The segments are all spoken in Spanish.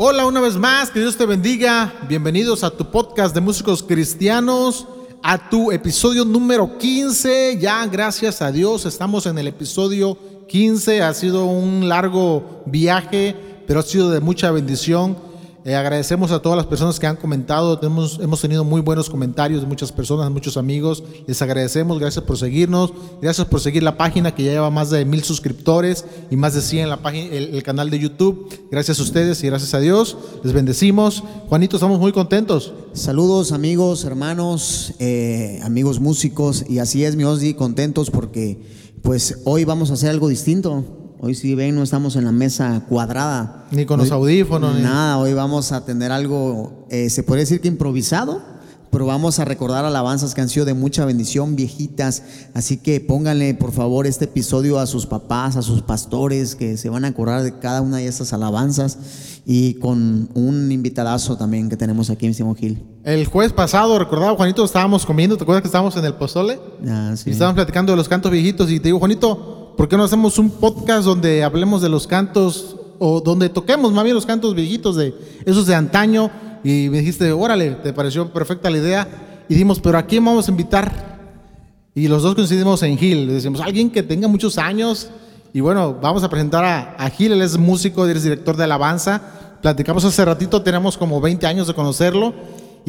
Hola una vez más, que Dios te bendiga. Bienvenidos a tu podcast de músicos cristianos, a tu episodio número 15. Ya, gracias a Dios, estamos en el episodio 15. Ha sido un largo viaje, pero ha sido de mucha bendición. Eh, agradecemos a todas las personas que han comentado. Tenemos, hemos tenido muy buenos comentarios de muchas personas, muchos amigos. Les agradecemos. Gracias por seguirnos. Gracias por seguir la página que ya lleva más de mil suscriptores y más de 100 en la página, el, canal de YouTube. Gracias a ustedes y gracias a Dios. Les bendecimos. Juanito, estamos muy contentos. Saludos amigos, hermanos, eh, amigos músicos. Y así es, mi Osdi, contentos porque pues hoy vamos a hacer algo distinto. Hoy si ven, no estamos en la mesa cuadrada. Ni con los audífonos. Nada, hoy vamos a tener algo, eh, se puede decir que improvisado, pero vamos a recordar alabanzas que han sido de mucha bendición, viejitas. Así que pónganle, por favor, este episodio a sus papás, a sus pastores, que se van a acordar de cada una de estas alabanzas. Y con un invitadazo también que tenemos aquí Simón Gil. El jueves pasado, recordaba, Juanito, estábamos comiendo, ¿te acuerdas que estábamos en el pozole? Ah, sí. Y estábamos platicando de los cantos viejitos y te digo, Juanito, ¿por qué no hacemos un podcast donde hablemos de los cantos o donde toquemos más bien los cantos viejitos de esos de antaño? Y me dijiste, órale, te pareció perfecta la idea. Y dijimos, pero ¿a quién vamos a invitar? Y los dos coincidimos en Gil. Decimos, alguien que tenga muchos años. Y bueno, vamos a presentar a, Gil, él es músico, él es director de alabanza. Platicamos hace ratito, tenemos como 20 años de conocerlo.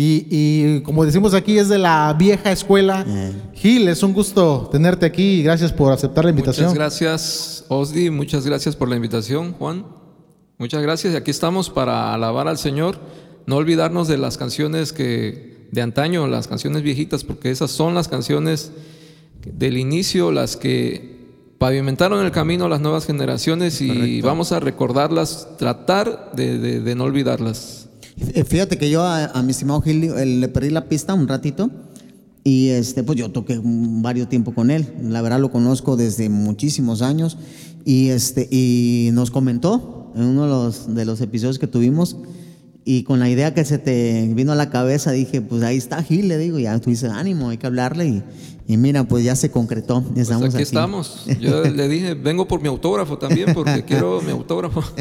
Y, como decimos aquí, es de la vieja escuela. Eh. Gil, es un gusto tenerte aquí y gracias por aceptar la invitación. Muchas gracias, Osdi. Muchas gracias por la invitación, Juan. Muchas gracias. Y aquí estamos para alabar al Señor. No olvidarnos de las canciones que de antaño, las canciones viejitas, porque esas son las canciones del inicio, las que pavimentaron el camino a las nuevas generaciones y vamos a recordarlas, tratar de no olvidarlas. Eh, fíjate que yo a, mi estimado Gil le perdí la pista un ratito y este, pues yo toqué varios tiempo con él. La verdad lo conozco desde muchísimos años y, este, y nos comentó en uno de los, de los episodios que tuvimos y con la idea que se te vino a la cabeza dije, pues ahí está Gil, le digo, ya tú dices, ánimo, hay que hablarle y, y mira, pues ya se concretó. Pues estamos aquí, aquí, estamos. Yo le dije, vengo por mi autógrafo también porque quiero mi autógrafo.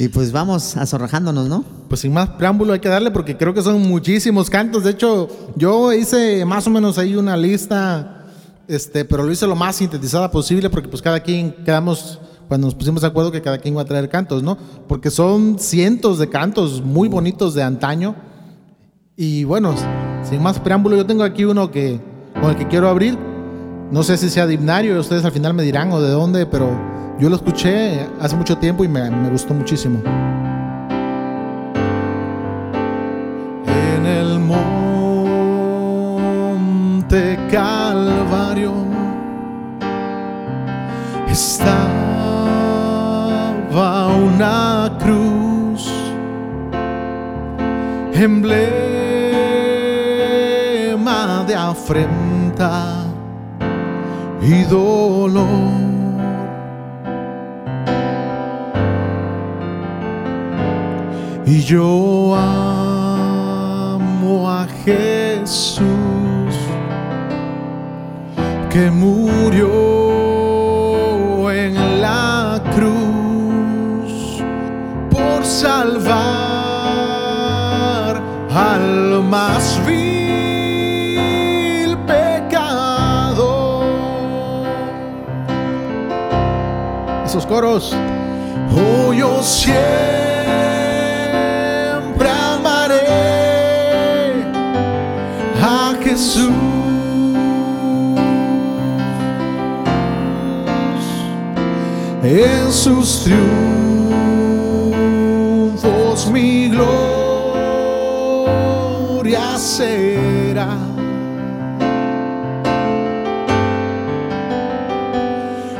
Y pues vamos azorrajándonos, ¿no? Pues sin más preámbulo hay que darle porque creo que son muchísimos cantos. De hecho, yo hice más o menos ahí una lista, este, pero lo hice lo más sintetizada posible porque pues cada quien quedamos, cuando nos pusimos de acuerdo que cada quien iba a traer cantos, ¿no? Porque son cientos de cantos muy bonitos de antaño. Y bueno, sin más preámbulo, yo tengo aquí uno que, con el que quiero abrir. No sé si sea de ustedes al final me dirán o de dónde, pero yo lo escuché hace mucho tiempo y me, gustó muchísimo. En el monte Calvario estaba una cruz, emblema de afrenta y dolor Y yo amo a Jesús que murió en la cruz por salvar al más vil pecado. Esos coros. Oh, yo En sus triunfos mi gloria será.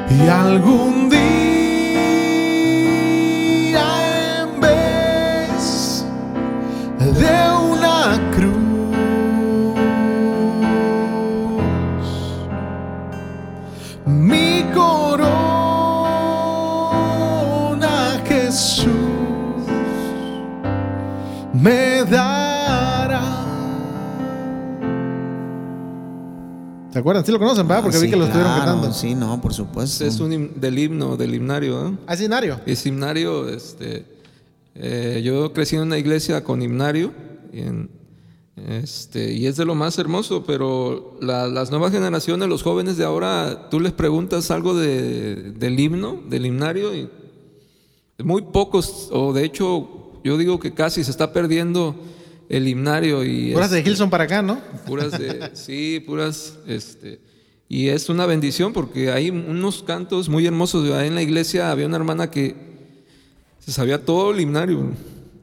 Y algún día ¿Se acuerdan? Sí lo conocen, ¿verdad? Porque vi que lo estuvieron cantando. Sí, por supuesto. Es un del himno, del himnario. ¿eh? ¿Ah, es himnario? Es himnario, este. Eh, yo crecí en una iglesia con himnario este, y es de lo más hermoso, pero las nuevas generaciones, los jóvenes de ahora, tú les preguntas algo del himno, del himnario, y muy pocos, o de hecho, yo digo que casi se está perdiendo el himnario. Y puras de Gilson para acá, ¿no? Puras de, sí, puras, este, y es una bendición porque hay unos cantos muy hermosos. En la iglesia había una hermana que se sabía todo el himnario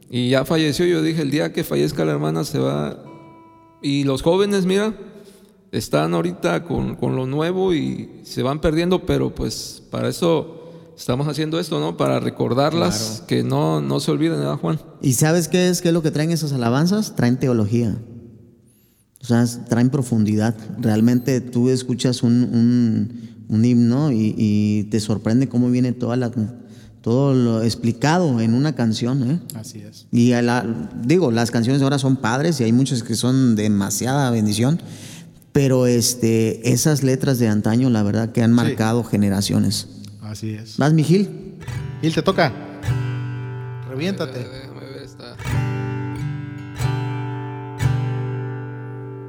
y ya falleció. Yo dije, el día que fallezca la hermana se va. Y los jóvenes, mira, están ahorita con, con lo nuevo y se van perdiendo, pero pues para eso estamos haciendo esto, ¿no? Para recordarlas, que no, no se olviden, ¿verdad, Juan? ¿Y sabes qué es, qué es lo que traen esas alabanzas? Traen teología. O sea, traen profundidad. Realmente tú escuchas un, himno y, te sorprende cómo viene toda la, todo lo explicado en una canción. ¿eh? Así es. Y digo, las canciones ahora son padres y hay muchas que son demasiada bendición. Pero este, esas letras de antaño, la verdad que han marcado generaciones. Así es. ¿Vas, mi Gil? Gil, te toca. Reviéntate.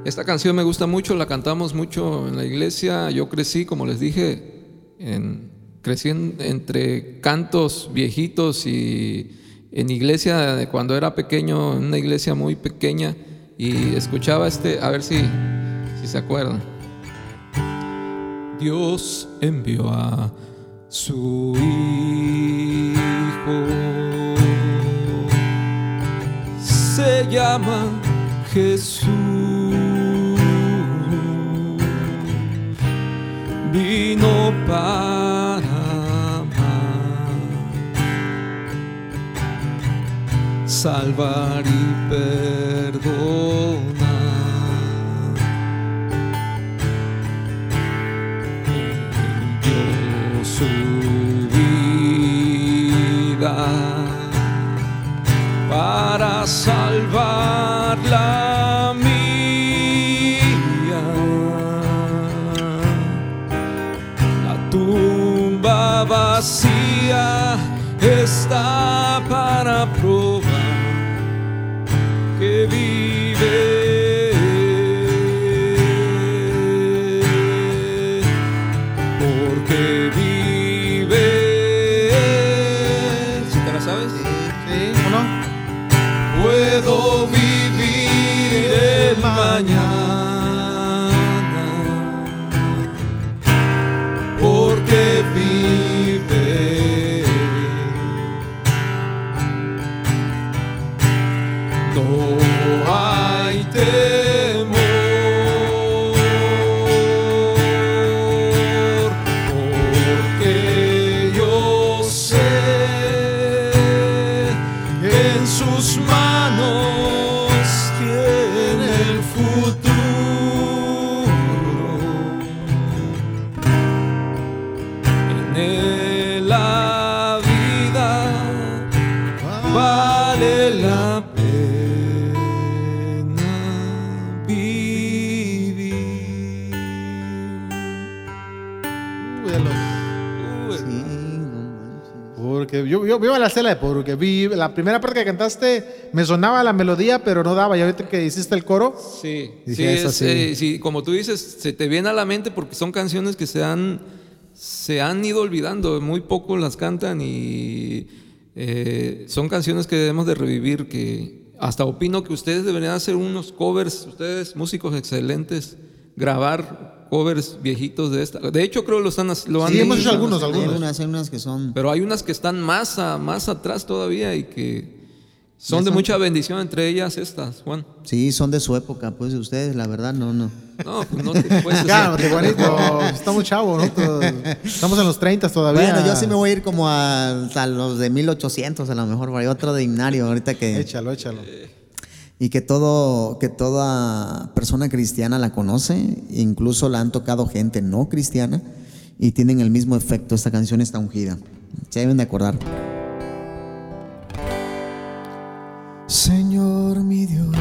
esta. canción me gusta mucho, la cantamos mucho en la iglesia. Yo crecí, como les dije, en, crecí entre cantos viejitos y en iglesia cuando era pequeño, en una iglesia muy pequeña, y escuchaba este, a ver si, si se acuerdan. Dios envió a su Hijo. Se llama Jesús. Vino para amar, salvar y perdonar. Para salvar la mía. La tumba vacía está yo, a la cela porque vi la primera parte que cantaste, me sonaba la melodía, pero no daba. Ya ahorita que hiciste el coro. Sí, sí, sí, como tú dices, se te viene a la mente porque son canciones que se han, se han ido olvidando, muy poco las cantan y eh, son canciones que debemos de revivir, que hasta opino que ustedes deberían hacer unos covers, ustedes músicos excelentes, grabar covers viejitos de esta. De hecho, creo que lo están lo han hemos hecho algunos, algunos. Hay unas, que son. Pero hay unas que están más, más atrás todavía y que son de mucha bendición, entre ellas estas, Juan. Sí, son de su época, pues ustedes, la verdad, no, no. No, pues no te puedes Claro, bonito. Estamos chavos, ¿no? Estamos en los 30 todavía. Bueno, yo sí me voy a ir como a, los de 1800, a lo mejor, hay otro de himnario, ahorita que. Échalo, échalo y que, todo, que toda persona cristiana la conoce, incluso la han tocado gente no cristiana y tienen el mismo efecto. Esta canción está ungida. Se deben de acordar. Señor mi Dios,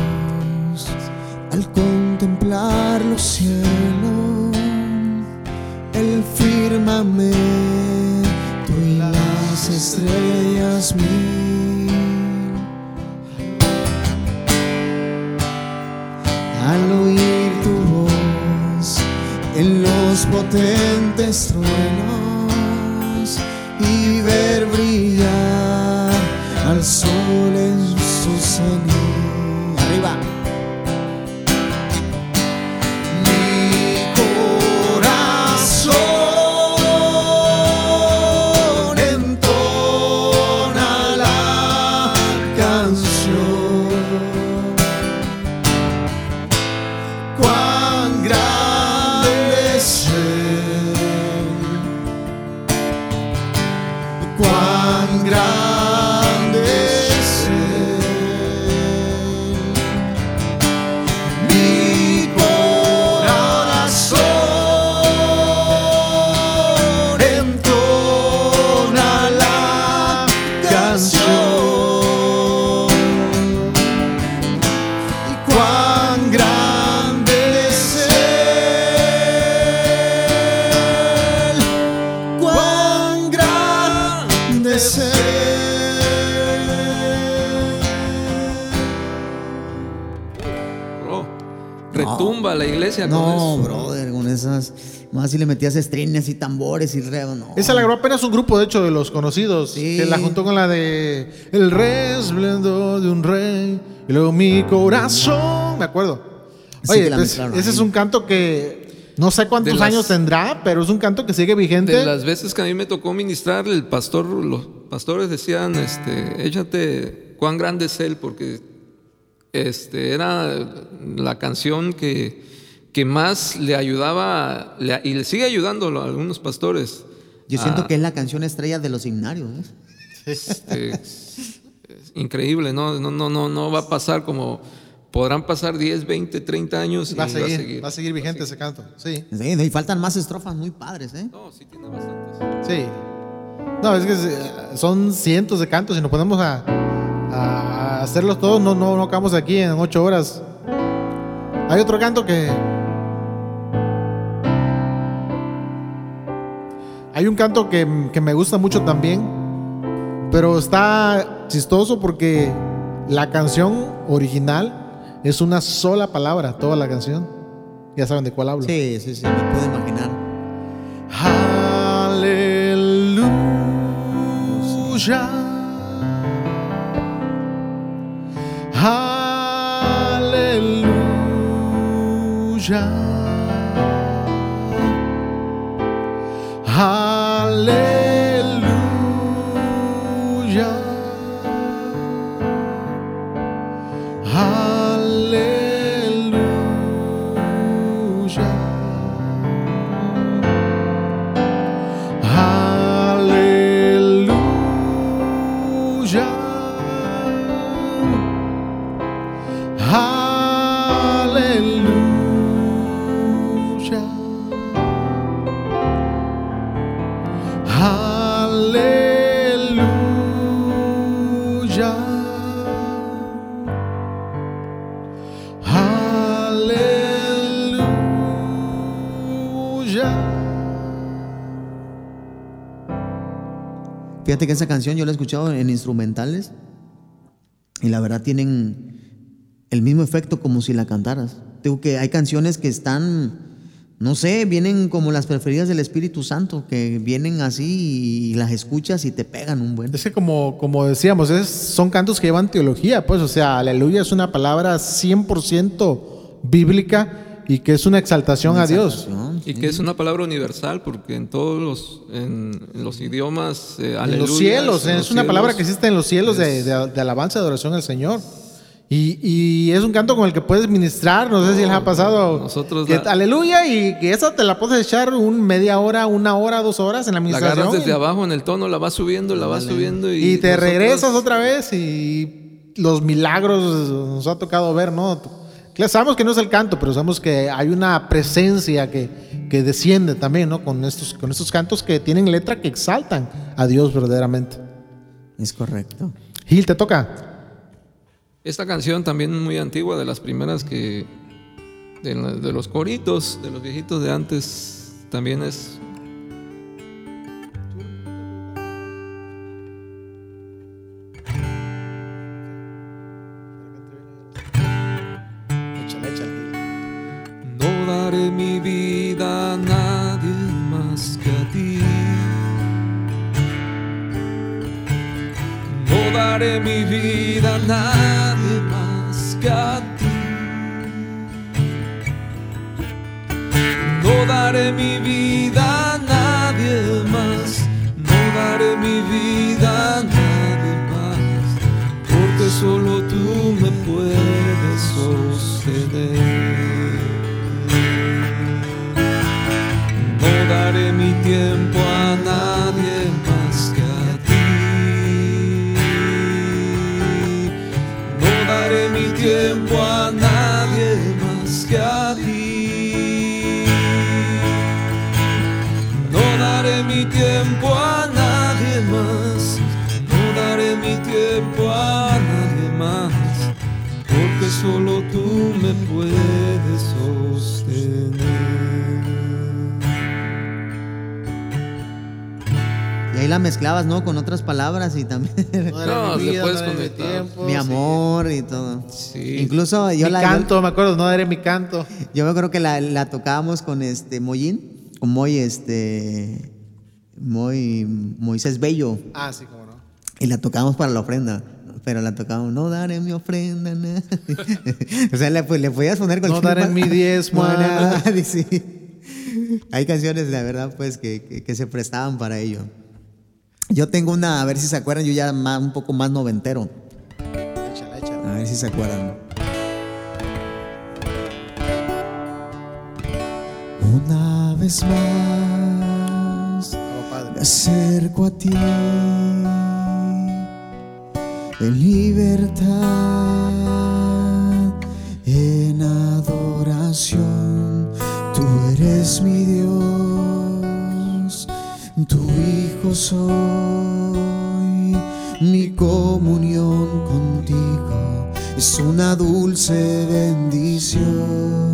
al contemplar los cielos, el firmamento y las estrellas mías al oír tu voz en los potentes truenos y ver brillar al sol. No, brother, con esas. Más si le metías estrines y tambores y re, no. Esa la grabó apenas un grupo, de hecho, de los conocidos. Que la juntó con la de El resplendor de un rey. Y luego mi corazón. Me acuerdo. Oye, pues, ese es un canto que. No sé cuántos años tendrá, pero es un canto que sigue vigente. De las veces que a mí me tocó ministrar, el pastor, los pastores decían, este, échate cuán grande es él, porque este, era la canción que que más le ayudaba y le sigue ayudando a algunos pastores. Yo siento que es la canción estrella de los himnarios. Este, increíble, ¿no? No, no, no, no va a pasar como podrán pasar 10, 20, 30 años y va a seguir. Va a seguir, vigente ese canto, sí. Y faltan más estrofas muy padres, ¿eh? No, sí tiene bastantes. Sí. No, es que son cientos de cantos y nos ponemos a, a hacerlos todos, no, no, no acabamos aquí en ocho horas. Hay otro canto que Hay un canto que, me gusta mucho también, pero está chistoso porque la canción original es una sola palabra, toda la canción. Ya saben de cuál hablo. Sí, sí, sí, me puedo imaginar. Aleluya. Aleluya. Hallelujah. Fíjate que esa canción yo la he escuchado en instrumentales y la verdad tienen el mismo efecto como si la cantaras. Tengo que hay canciones que están, no sé, vienen como las preferidas del Espíritu Santo, que vienen así y las escuchas y te pegan un buen. Es que como, como decíamos, es, son cantos que llevan teología, pues, o sea, aleluya es una palabra 100% bíblica y que es una exaltación, a Dios. Y que es una palabra universal, porque en todos los, en, los idiomas, eh, en los cielos, es una palabra que existe en los cielos de, de, alabanza, de adoración al Señor. Y, y, es un canto con el que puedes ministrar, no sé si les ha pasado. Nosotros aleluya, y que esa te la puedes echar un media hora, una hora, dos horas en la administración. La agarras desde abajo en el tono, la vas subiendo, la vas subiendo. Y, y te regresas otra vez y los milagros nos ha tocado ver, ¿no? Sabemos que no es el canto, pero sabemos que hay una presencia que, que desciende también, ¿no? Con estos, con estos cantos que tienen letra que exaltan a Dios verdaderamente. Es correcto. Gil, te toca. Esta canción también muy antigua, de las primeras que. de, de los coritos, de los viejitos de antes, también es daré mi vida a nadie más que a ti. No daré mi vida a nadie más, no daré mi vida a nadie más, porque solo tú me puedes ahí la mezclabas, ¿no? Con otras palabras y también. No, mi vida, puedes no mi conectar. tiempo, mi sí. amor y todo. Sí. Incluso yo mi la. canto, me acuerdo, no daré mi canto. Yo me acuerdo que la, la tocábamos con este Mollín, con Moy, este. Moy, Moisés Bello. Ah, sí, cómo no. Y la tocábamos para la ofrenda. Pero la tocábamos, no daré mi ofrenda. na". o sea, le, pues, le podías poner No cualquier daré mi diezmo a No, no, no, nada. sí. Hay canciones, la verdad, pues, que, que- que se prestaban para ello. Yo tengo una, a ver si se acuerdan, yo ya más- un poco más noventero. Échala, échala. A ver si se acuerdan. Una vez más Oh, padre. me acerco a ti en libertad, en adoración. Tú eres mi Dios, tu Hijo soy, mi comunión contigo es una dulce bendición.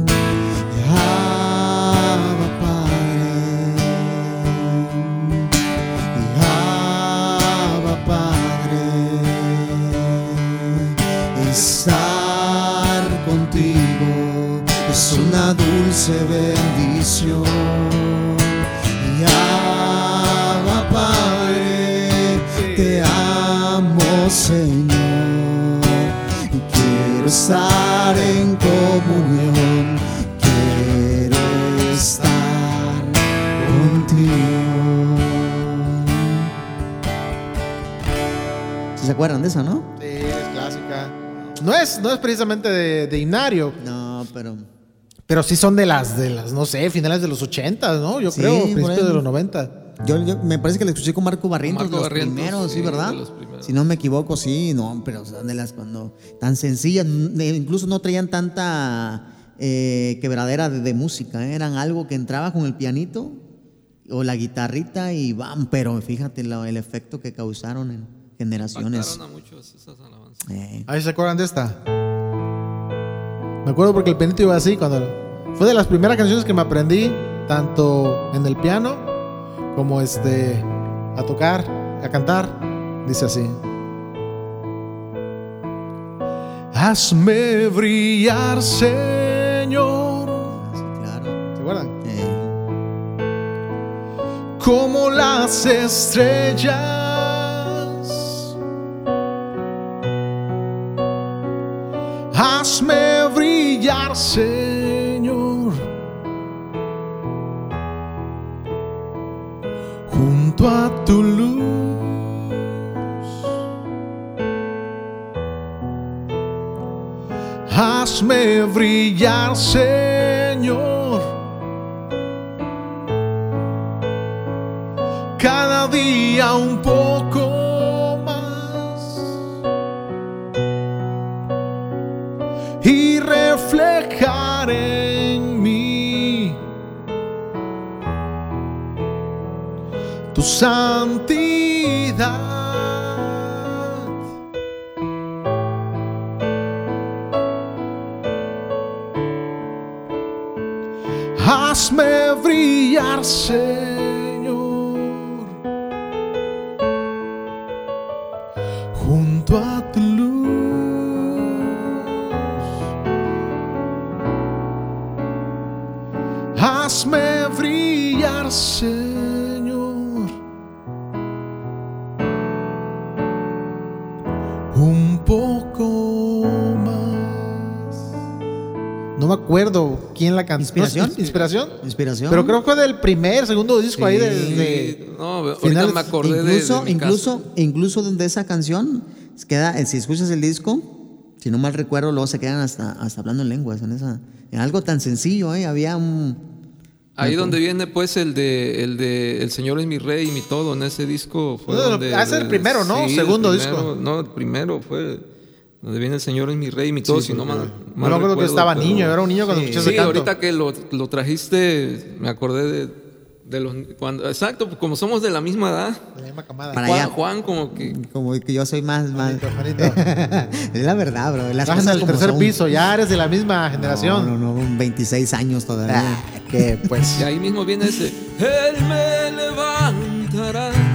Esa, no? Sí, es clásica. No es, no es precisamente de, de Inario, No, pero. pero sí son de las, de las, no sé, finales de los 80, ¿no? Yo Sí, creo, principios de los 90. Yo, yo- me parece que la escuché con Marco Barrientos, Marco los Barrientos, primeros, sí, ¿verdad? primeros. Si no me equivoco, sí, no, pero son de las cuando tan sencillas, incluso no traían tanta eh, quebradera de, de música, ¿eh? eran algo que entraba con el pianito o la guitarrita y bam, pero fíjate lo- el efecto que causaron en generaciones. A muchos esas alabanzas. Eh, ¿Ahí se acuerdan de esta? Me acuerdo porque el pianito iba así cuando... Fue de las primeras canciones que me aprendí, tanto en el piano como este, a tocar, a cantar. Dice así. Hazme brillar, Señor. sí, claro. ¿Se acuerdan? Eh, como las estrellas. Hazme brillar, Señor, junto a tu luz. Hazme brillar, Señor. cada día un poco santidad. Hazme brillar, la. ¿Inspiración? ¿Inspiración? Inspiración. Pero creo que fue del primer, segundo disco ahí de, no, ahorita me acordé incluso, de, incluso, incluso de esa canción queda, si escuchas el disco, si no mal recuerdo, luego se quedan hasta, hasta hablando en lenguas en esa, en algo tan sencillo, ¿eh? había un Ahí donde viene pues el de el de El Señor es mi rey y mi todo en ese disco fue donde, ah, el primero, ¿no? Segundo disco. No, el primero fue donde viene El Señor es mi rey y mi todo, si no mal, mal No me que estaba niño, era un niño cuando escuché Sí, ahorita que lo, lo trajiste me acordé de de los, cuando, exacto, como somos de la misma edad. De la misma camada. Para Juan, Juan, como que. Como que yo soy más. más... es la verdad, bro. Las al tercer piso, ya eres de la misma generación. No, no, no, 26 años todavía. Ah, que pues. Y ahí mismo viene ese. Él me levantará.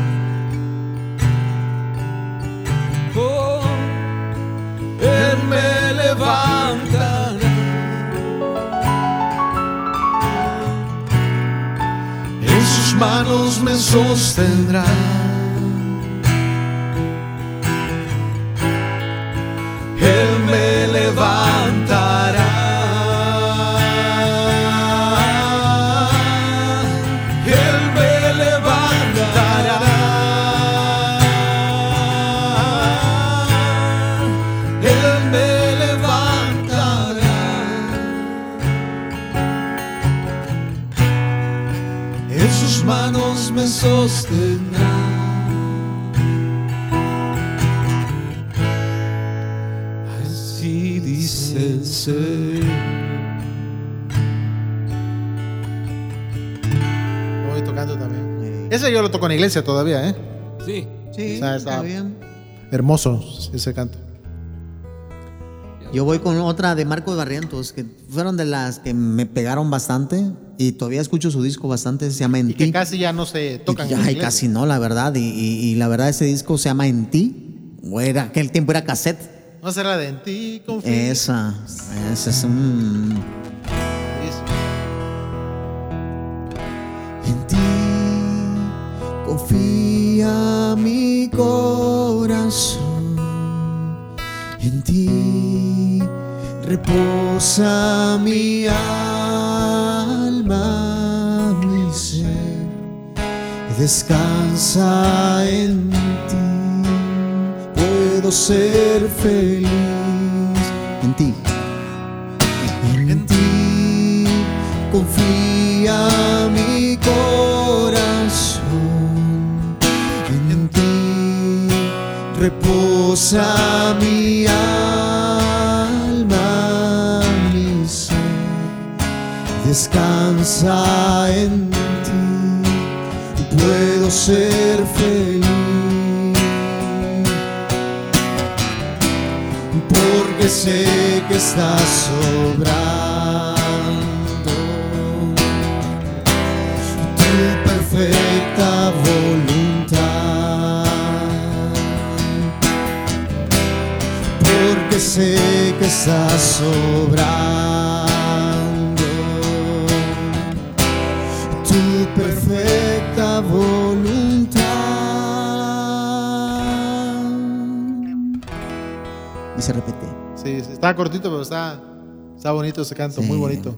Él me levantará. manos me sostendrán. Él me levantará. Me sostendrá. Así dice el Señor. Voy tocando también. Ese yo lo toco en la iglesia todavía, ¿eh? Sí. Sí, O sea, está está- bien. Hermoso ese canto. Yo voy con otra de Marcos Barrientos, que fueron de las que me pegaron bastante y todavía escucho su disco bastante, se llama En Y que casi ya no se tocan. Y- en ay, casi no, la verdad. Y, y- y la verdad, ese disco se llama En ti. O era, aquel tiempo era cassette. No será de en ti, confío. Esa, esa es un. En ti confía mi corazón. Reposa mi alma, mi ser. Descansa en ti. Puedo ser feliz en ti. En ti confía mi corazón. En ti reposa mi alma, Descansa en ti. Puedo ser feliz. porque sé que estás sobrando tu perfecta voluntad. Porque sé que estás sobrando Y se repite. Sí, está cortito, pero está, está bonito ese canto, muy bonito.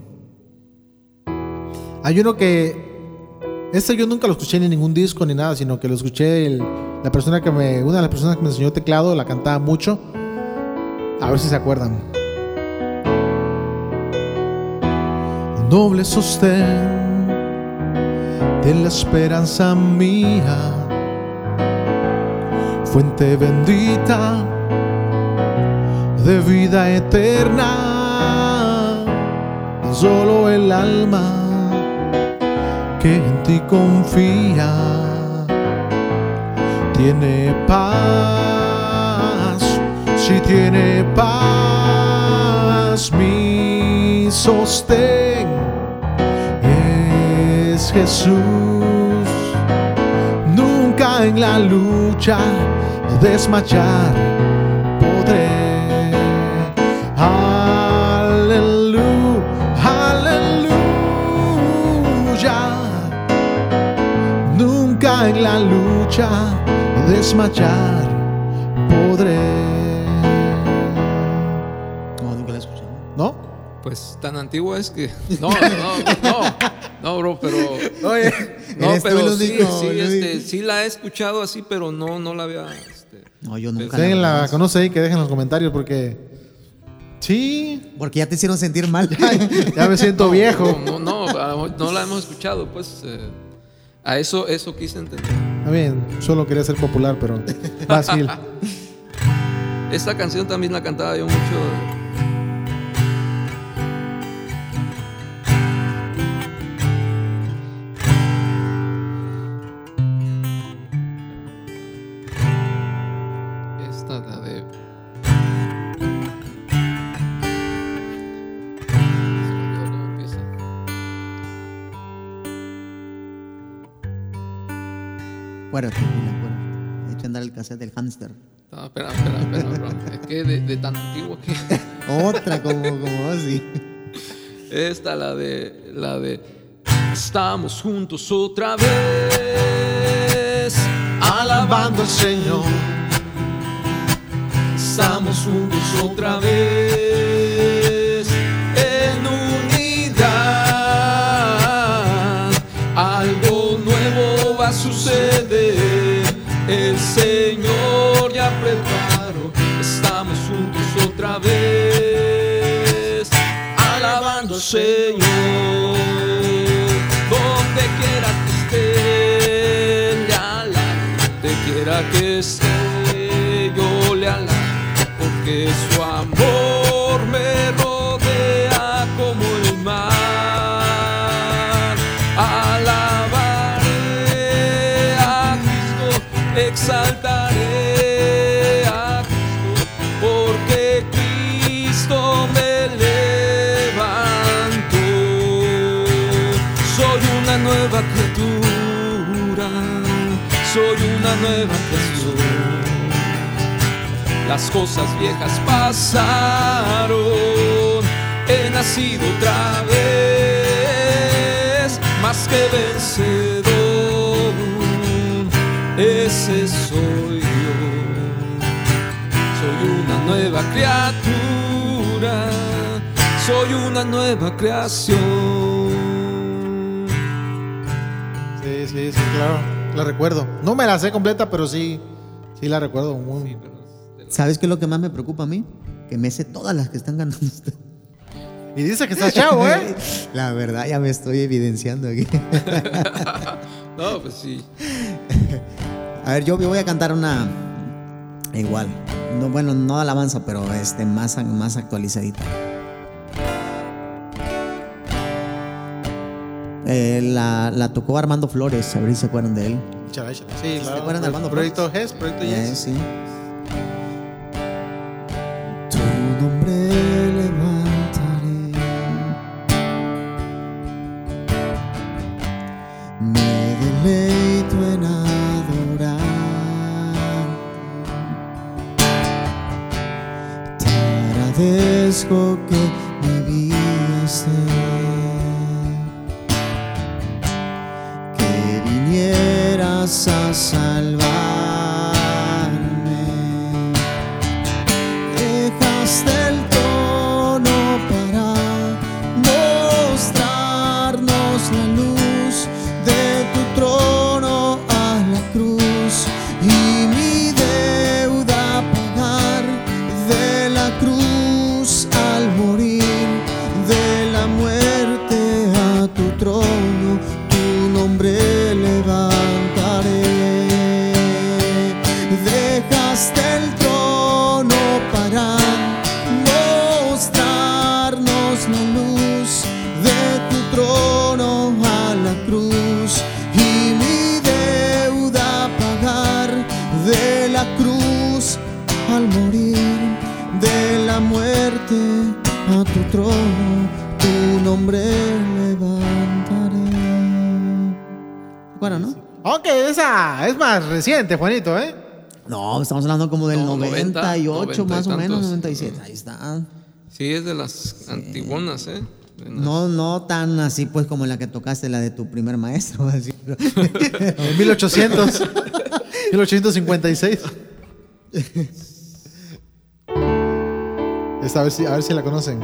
Hay uno que. Este yo nunca lo escuché ni en ningún disco ni nada, sino que lo escuché. el- la persona que me. Una de las personas que me enseñó teclado la cantaba mucho. A ver si se acuerdan. Noble sostén de la esperanza mía, fuente bendita de vida eterna. Solo el alma que en ti confía tiene paz, si tiene paz, mi sostén es Jesús. Nunca en la lucha desmayar la lucha desmayar podré. No, nunca la escuché. ¿No? Pues tan antigua es que. No, no, no, no, bro, pero. Oye, no, este pero sí, sí, este, sí la he escuchado así, pero no, no la había. Este, no, yo nunca. Si la, la conoce ahí, que dejen los comentarios porque. Sí. Porque ya te hicieron sentir mal. ya, me siento viejo. No, no, no, no, la hemos escuchado, pues. Eh a eso, eso quise entender. Está bien, solo quería ser popular, pero fácil. Esta canción también la cantaba yo mucho del hámster. No, espera, espera, espera, es que de, tan antiguo que. Otra como, como así. Esta, la de. La de. Estamos juntos otra vez. Alabando al Señor. Estamos juntos otra vez. El Señor ya preparó, estamos juntos otra vez, alabando al Señor. Donde quiera que esté, le alabo, donde quiera que esté, yo le alabo, porque su amor me rodea soy una nueva creación. Las cosas viejas pasaron, he nacido otra vez, más que vencedor ese soy yo. Soy una nueva criatura, soy una nueva creación. Sí, sí, sí, claro, la recuerdo. No me la sé completa, pero sí, sí la recuerdo muy. ¿Sabes qué es lo que más me preocupa a mí? Que me sé todas las que están ganando usted. Y dice que está chavo, ¿eh? La verdad, ya me estoy evidenciando aquí. no, pues sí. A ver, yo voy a cantar una igual. No, bueno, no alabanza, pero este, más, más actualizadita. Eh, la, la, tocó Armando Flores, a ver si se acuerdan de él. Sí, ¿Se acuerdan de Armando Proyecto Flores? Proyecto Yes. sí. reciente, Juanito, ¿eh? No, estamos hablando como del 98, más o menos, 97. Ahí está. Sí, es de las sí. ¿eh? No, no tan así pues como la que tocaste, la de tu primer maestro. 1800, 1856. Esta, a ver si, a ver si la conocen.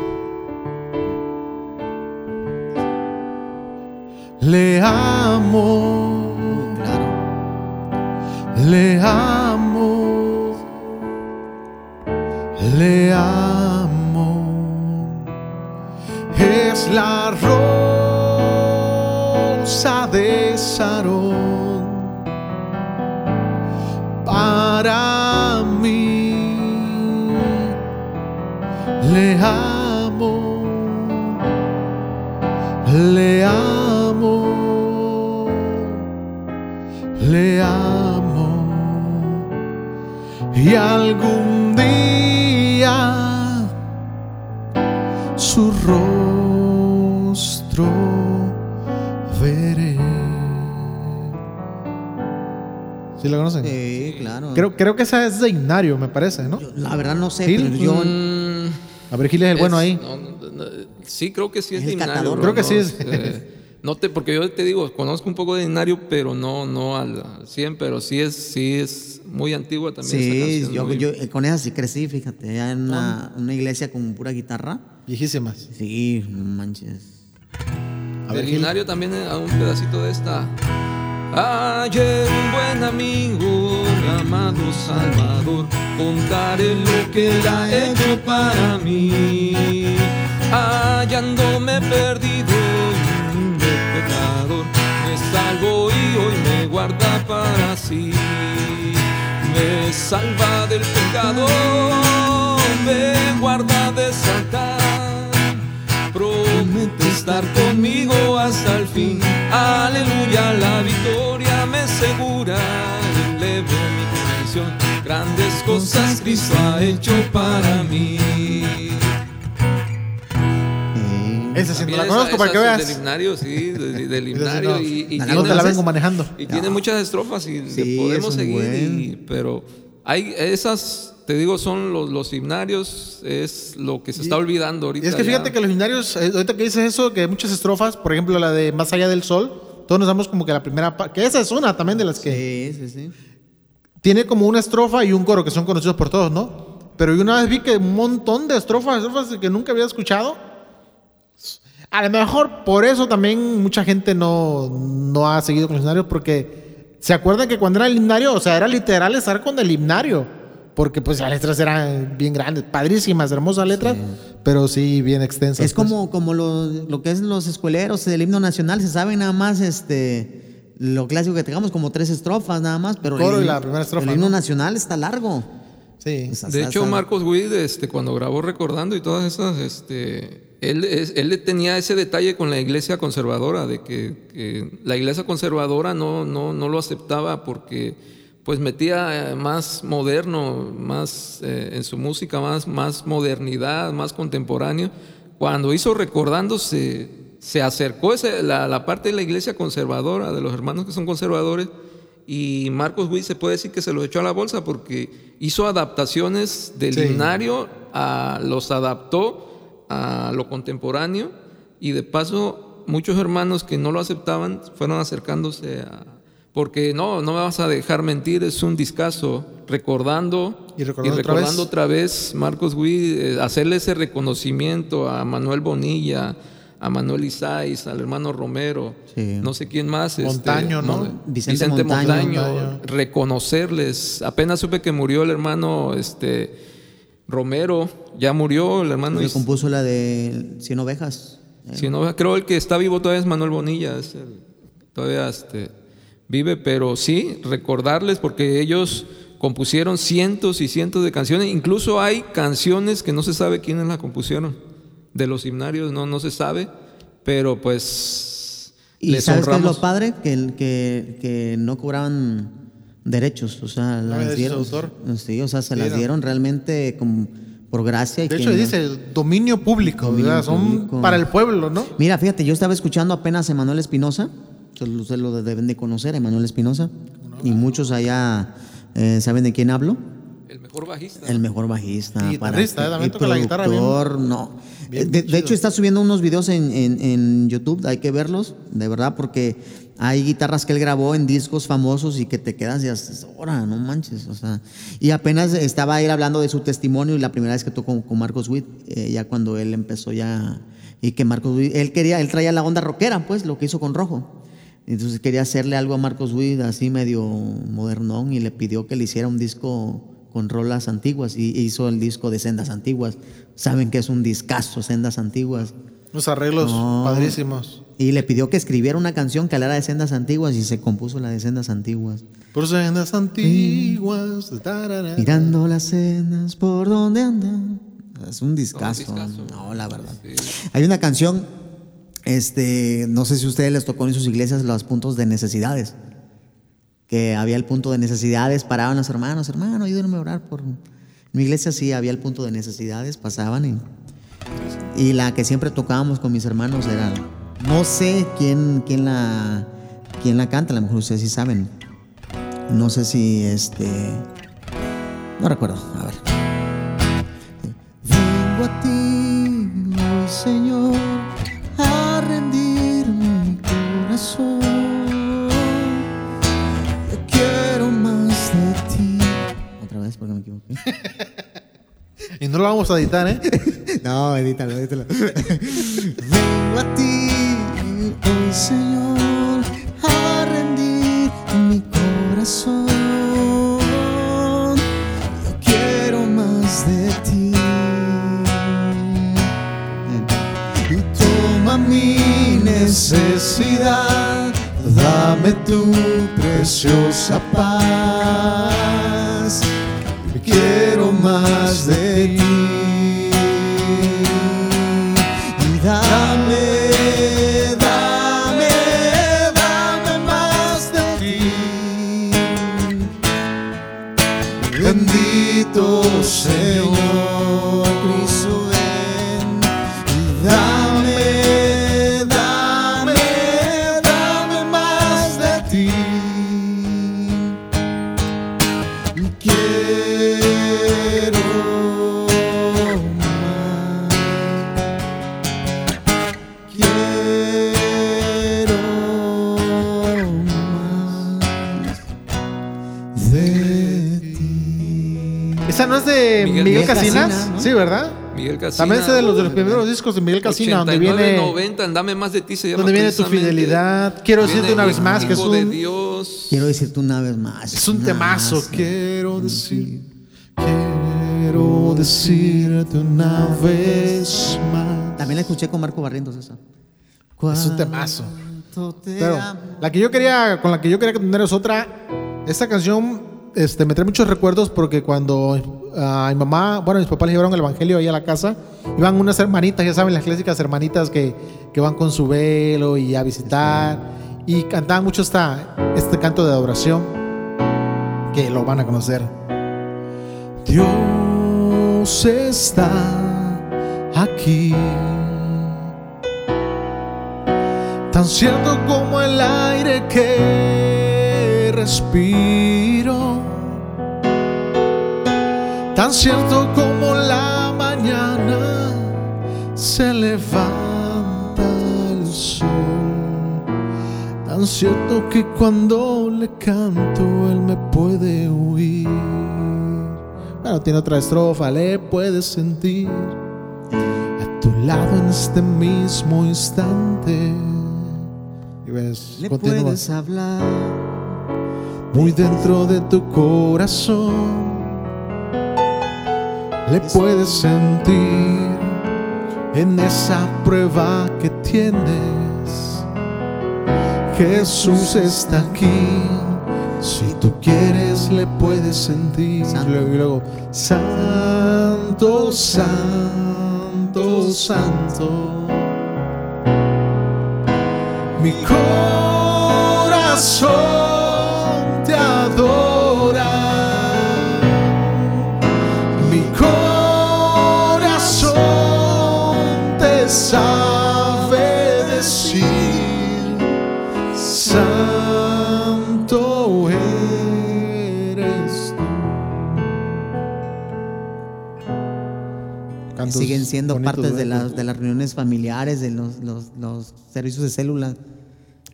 Le amo le amo. Le amo. Es la rosa de Sarón para mí. Le amo. Y algún día su rostro veré. ¿Sí lo conocen? Sí, claro. Creo, creo que esa es de Himnario, me parece, ¿no? Yo, la verdad no sé, pero yo. Mm, A ver, Gil es el bueno ahí. no, no, no, sí, creo que sí es Es el de bro, Creo que sí es. eh, no te, porque yo te digo, conozco un poco de Himnario, pero no, no al al 100, pero sí es, sí es muy antigua también. esa Sí, canción, yo, muy- yo eh, con esa sí crecí, fíjate, ya en una, una iglesia con pura guitarra. Viejísimas. Sí, no manches. A ver. Himnario también eh, a un pedacito de esta. Ayer un buen amigo, mi amado Salvador, contaré lo que él ha hecho para mí. Hallándome perdido y para sí. Me salva del pecado, me guarda de Satan. Promete estar conmigo hasta el fin. Aleluya, la victoria me asegura. Elevo mi canción. Grandes cosas Cristo ha hecho para mí. Esa sí no la esa- conozco para que veas. Del himnario, sí, de- del himnario. no. y, y No, No tiene, te la vengo manejando. y tiene muchas estrofas y Sí, podemos es seguir. buen. y- pero hay esas, te digo, son los, los himnarios, es lo que se está olvidando ahorita. Y es que ya. fíjate que los himnarios, eh, ahorita que dices eso, que hay muchas estrofas, por ejemplo la de Más allá del sol, todos nos damos como que la primera parte, que esa es una también de las que Sí, sí, sí. tiene como una estrofa y un coro que son conocidos por todos, ¿no? Pero yo una vez vi que un montón de estrofas, estrofas que nunca había escuchado. A lo mejor por eso también mucha gente no, no ha seguido con los himnarios, porque se acuerdan que cuando era el himnario, o sea, era literal estar con el himnario, porque pues las letras eran bien grandes, padrísimas, hermosas letras, pero sí bien extensas. Es pues. como, como lo, lo que es los escueleros del himno nacional, se saben nada más este lo clásico que tengamos como tres estrofas nada más, pero Coro el, y la primera estrofa, el himno ¿no? nacional está largo. Sí. Sea, De está- hecho, está- Marcos Witt, este, cuando grabó Recordando y todas esas, este, él, él tenía ese detalle con la iglesia conservadora, de que, que la iglesia conservadora no, no, no lo aceptaba porque pues metía eh, más moderno, más eh, en su música, más, más modernidad, más contemporáneo. Cuando hizo Recordando se, se acercó ese- la, la parte de la iglesia conservadora, de los hermanos que son conservadores, y Marcos Witt se puede decir que se los echó a la bolsa porque hizo adaptaciones del Sí. a- los adaptó a lo contemporáneo y de paso muchos hermanos que no lo aceptaban fueron acercándose a... Porque no, no me vas a dejar mentir, es un discazo recordando Y recordando otra recordando vez. otra vez Marcos Witt, eh, hacerle ese reconocimiento a Manuel Bonilla, a Manuel Isais, al hermano Romero, Sí. no sé quién más. este, Montaño, ¿no? Mon- Vicente Vicente, Montaño. Montaño, Montaño. reconocerles. Apenas supe que murió el hermano este, Romero, ya murió el hermano. Is- compuso la de Cien Ovejas. si no, creo el que está vivo todavía es Manuel Bonilla, es el- todavía este, vive, pero sí, recordarles porque ellos compusieron cientos y cientos de canciones, incluso hay canciones que no se sabe quiénes las compusieron, de los himnarios no, no se sabe, pero pues Y les ¿sabes qué es honramos. lo padre? Que, que, que no cobraban derechos, o sea, las dieron. autor. Sí, o sea, se Sí, las dieron realmente como por gracia. y De hecho, no- dice dominio público, Dominio ¿verdad? son público. para el pueblo, ¿no? Mira, fíjate, yo estaba escuchando apenas a Emanuel Espinosa, ustedes lo deben de conocer, Emanuel Espinosa, y muchos allá eh, saben de quién hablo. El mejor bajista. El mejor bajista. Y guitarrista, ¿eh? También y toca la guitarra bien. productor, no. bien de, hecho, está subiendo unos videos en, en- en YouTube, hay que verlos, de verdad, porque hay guitarras que él grabó en discos famosos y que te quedas y haces, no manches, o sea. Y apenas estaba él hablando de su testimonio y la primera vez que tocó con Marcos Witt, eh, ya cuando él empezó ya, y que Marcos Witt, él quería, él traía la onda rockera, pues, lo que hizo con Rojo. Entonces quería hacerle algo a Marcos Witt así medio modernón y le pidió que le hiciera un disco con rolas antiguas y hizo el disco de Sendas Antiguas. Saben que es un discazo, Sendas Antiguas. Los arreglos padrísimos. Y le pidió que escribiera una canción que hablara de sendas antiguas y se compuso la de sendas antiguas. Por sendas antiguas. Mirando las sendas por donde andan. Es un discazo. No, la verdad. Hay una canción este, no sé si a ustedes les tocó en sus iglesias los puntos de necesidades. Que había el punto de necesidades, paraban los hermanos, hermano, ayúdenme a orar por. En mi iglesia sí había el punto de necesidades, pasaban y. Y la que siempre tocábamos con mis hermanos era. No sé quién, quién, la, quién la canta, a lo mejor ustedes sí saben. No sé si este. No recuerdo, a ver. Vengo a ti, Señor rendir mi corazón. Yo quiero más de ti. Otra vez porque me equivoqué. y no lo vamos a editar, ¿eh? no, edítalo, edítalo. Vengo a ti, hoy Señor, a rendir mi corazón. Yo quiero más de ti. mi necesidad, dame tu preciosa paz. Quiero más de ti. ¿Verdad? Miguel Casinas. También es de los, de los primeros discos de Miguel Casinas, donde viene. 90, Dame más de ti se llama. Donde viene tu fidelidad. Quiero decirte una vez más que es un. De Dios. Quiero decirte una vez más. Es un temazo. Quiero decir. Quiero decirte una vez más. También la escuché con Marco Barrientos esa. Es un temazo. Pero la que yo quería, con la que yo quería tener es otra. Esta canción este, me trae muchos recuerdos porque cuando a mi mamá, bueno, mis papás le llevaron el evangelio ahí a la casa, iban unas hermanitas, ya saben, las clásicas hermanitas que, que van con su velo y a visitar, y cantaban mucho esta, este canto de adoración, que lo van a conocer. Dios está aquí, tan cierto como el aire que respiro Tan cierto como la mañana se levanta el sol. Tan cierto que cuando le canto él me puede oír. Bueno, tiene otra estrofa, le puedes sentir a tu lado en este mismo instante. Y ves, le puedes hablar muy dentro de tu corazón le puedes sentir en esa prueba que tienes. Jesús está aquí. Si tú quieres, le puedes sentir. Luego, y luego, Santo, Santo, Santo. Mi corazón sabe decir, Santo eres tú. Siguen siendo partes de las, de las reuniones familiares, de los, los, servicios de célula.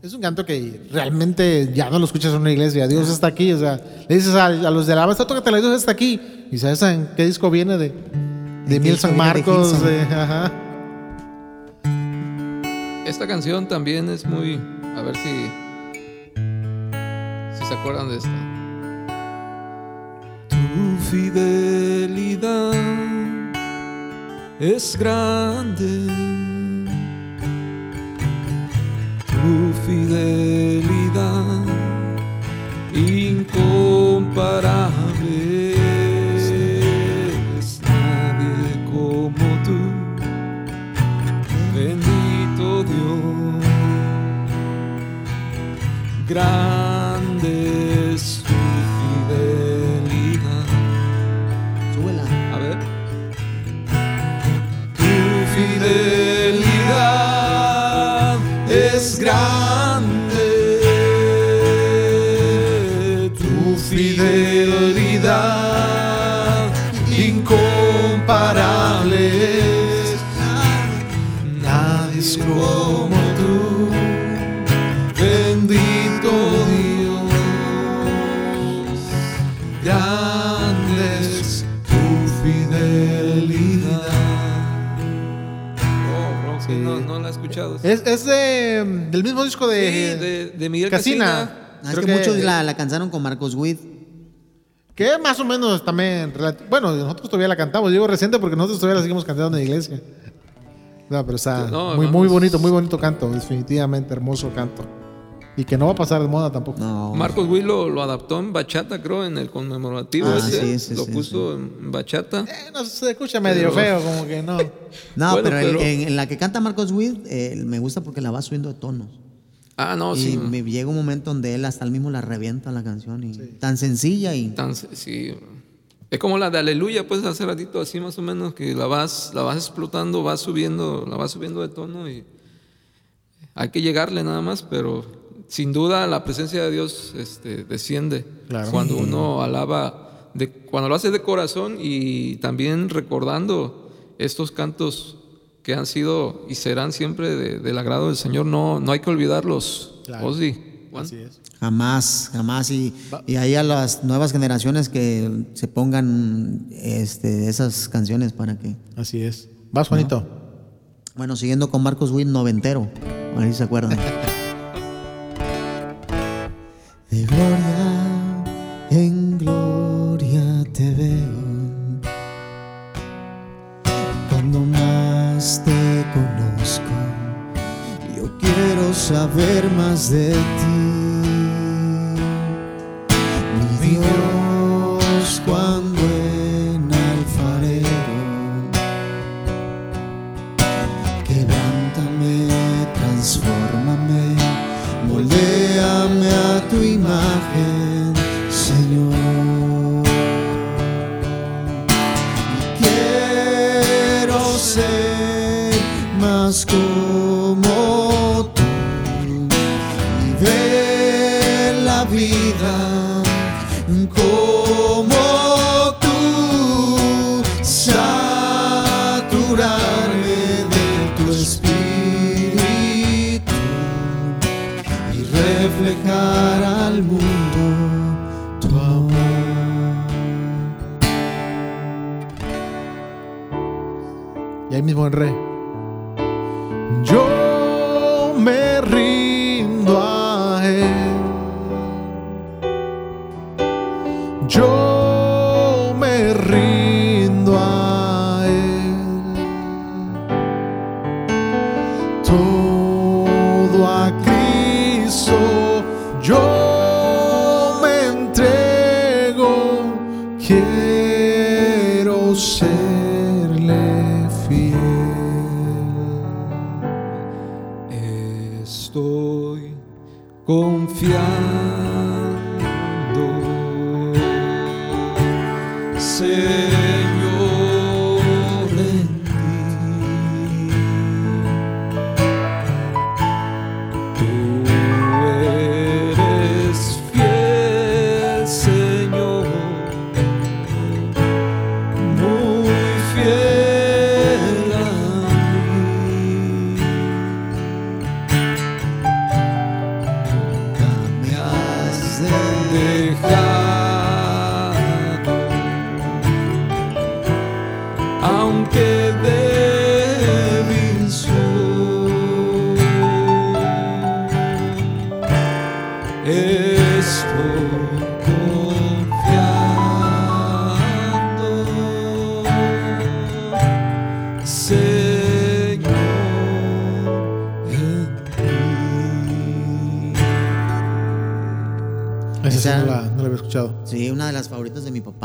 Es un canto que realmente ya no lo escuchas en una iglesia. Dios está aquí. O sea, le dices a, los de la banda, tócate la Dios está aquí. Y sabes en qué disco viene de, de Miel San Marcos. De, ajá. Esta canción también es muy, a ver si se acuerdan de esta. Tu fidelidad es grande. Tu fidelidad grande es tu fidelidad. Súbela. A ver. Tu fidelidad es grande. Es, del mismo disco de, de, Miguel Casina. Ah, es que, muchos la, la cantaron con Marcos Witt. Que más o menos también. Bueno, nosotros todavía la cantamos. Digo reciente porque nosotros todavía la seguimos cantando en la iglesia. No, pero está muy, muy bonito, muy bonito canto. Definitivamente hermoso canto. Y que no va a pasar de moda tampoco. Marcos Witt lo, adaptó en bachata, creo, en el conmemorativo ah, ese. Sí, sí, lo puso en bachata. Eh, no, se escucha medio feo, como que no. no, pero, En, la que canta Marcos Witt eh, me gusta porque la va subiendo de tonos. Ah, no, y sí. me llega un momento donde él hasta él mismo la revienta la canción. Y Tan sencilla y. Tan, sí. Es como la de Aleluya, pues hace ratito así más o menos, que la vas, la vas explotando, vas subiendo, la vas subiendo de tono y hay que llegarle nada más, pero sin duda la presencia de Dios este, desciende cuando uno alaba, de, cuando lo hace de corazón y también recordando estos cantos que han sido y serán siempre del agrado del Señor, no, no hay que olvidarlos. Jamás, jamás. Y, y ahí a las nuevas generaciones que se pongan este, esas canciones para que. Así es. Vas, Juanito. Bueno, siguiendo con Marcos Witt, noventero. A ver se acuerdan. De gloria en gloria te veo. Cuando más te conozco, yo quiero saber más de ti. Más como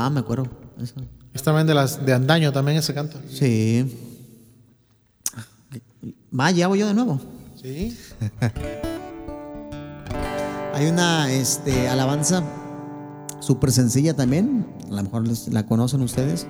papá, me acuerdo. Es también de las de andaño también ese canto. Sí. Va, ya voy yo de nuevo. Sí. Hay una este, alabanza súper sencilla también. A lo mejor la conocen ustedes.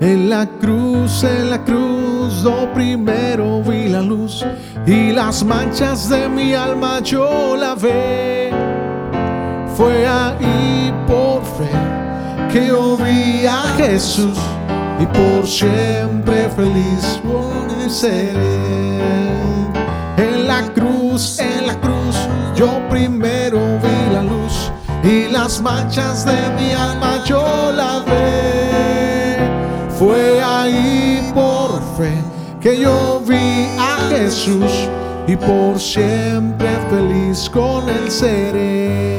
En la cruz, en la cruz, lo primero vi la luz y las manchas de mi alma yo la ve. Fue ahí por fe que yo vi a Jesús y por siempre feliz seré. En la cruz, en la cruz yo primero vi la luz y las manchas de mi alma yo la que yo vi a Jesús y por siempre feliz con él seré.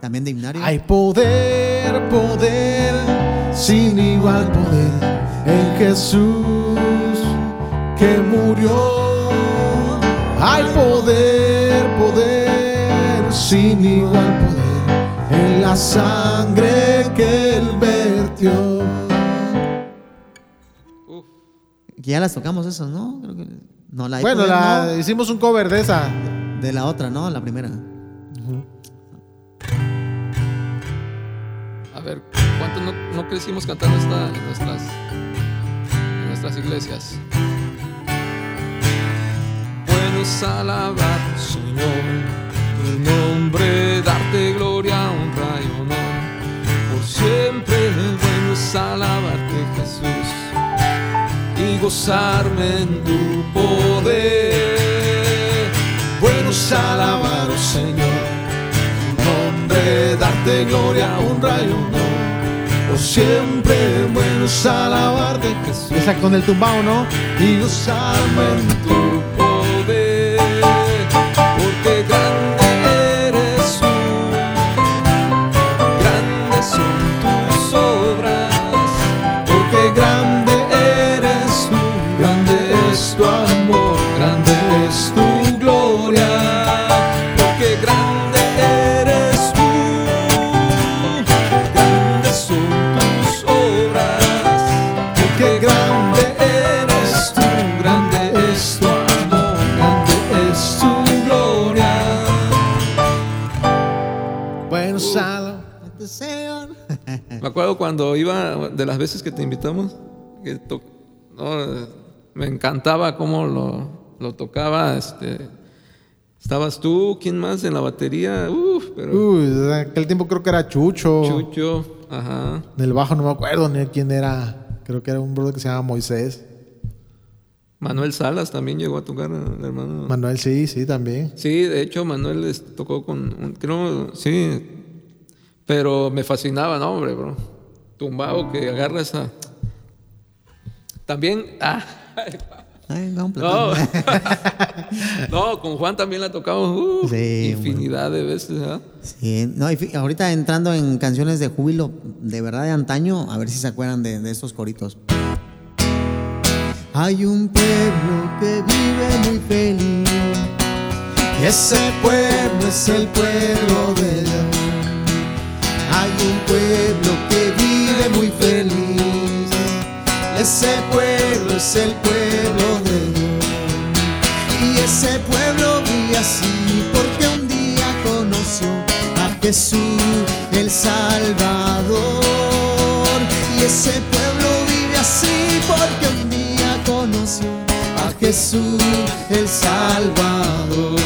También de himnario. Hay poder, poder, sin igual poder en Jesús que murió. Hay poder poder, sin igual poder, en la sangre que él vertió. Ya las tocamos esas, ¿no? Creo que, no la bueno, la, hicimos un cover de esa. De, la otra, ¿no? La primera. A ver, ¿cuánto no, no crecimos cantando esta en nuestras, en nuestras iglesias? alabar, Señor, tu nombre, darte gloria, honra y honor. Por siempre bueno es y gozarme en tu poder. Bueno es alabar, oh Señor, tu nombre, darte gloria, honra y honor. Por siempre bueno es alabarte, Jesús. Esa con el tumbao, ¿no? Y gozarme en tu Cuando iba, de las veces que te invitamos, que me encantaba cómo lo, tocaba. Este, Estabas tú, ¿quién más en la batería? Uf, pero... Uy, en aquel tiempo creo que era Chucho. Chucho, ajá. Del bajo no me acuerdo ni quién era. Creo que era un brother que se llama Moisés. Manuel Salas también llegó a tocar, hermano. Manuel, sí, sí, también. Sí, de hecho, Manuel tocó con. creo, sí, pero me fascinaba, ¿no, hombre, bro? Tumbado que agarra esa. También. Ah. no, no, con Juan también la tocamos uh, infinidad de veces. ¿verdad? Sí, no, ahorita entrando en canciones de júbilo de verdad de antaño, a ver si se acuerdan de, de estos coritos. Hay un pueblo que vive muy feliz. Y ese pueblo es el pueblo de Dios hay un pueblo que vive muy feliz. Ese pueblo es el pueblo de Dios. Y ese pueblo vive así porque un día conoció a Jesús el Salvador. Y ese pueblo vive así porque Jesús el Salvador.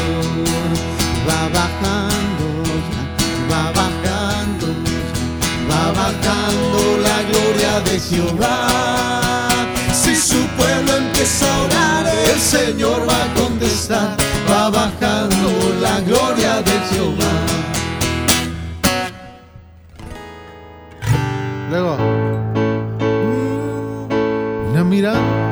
Va bajando, Jehová. Si su pueblo empieza a orar, el Señor va a contestar. Va bajando la gloria de Jehová. Luego, una mirada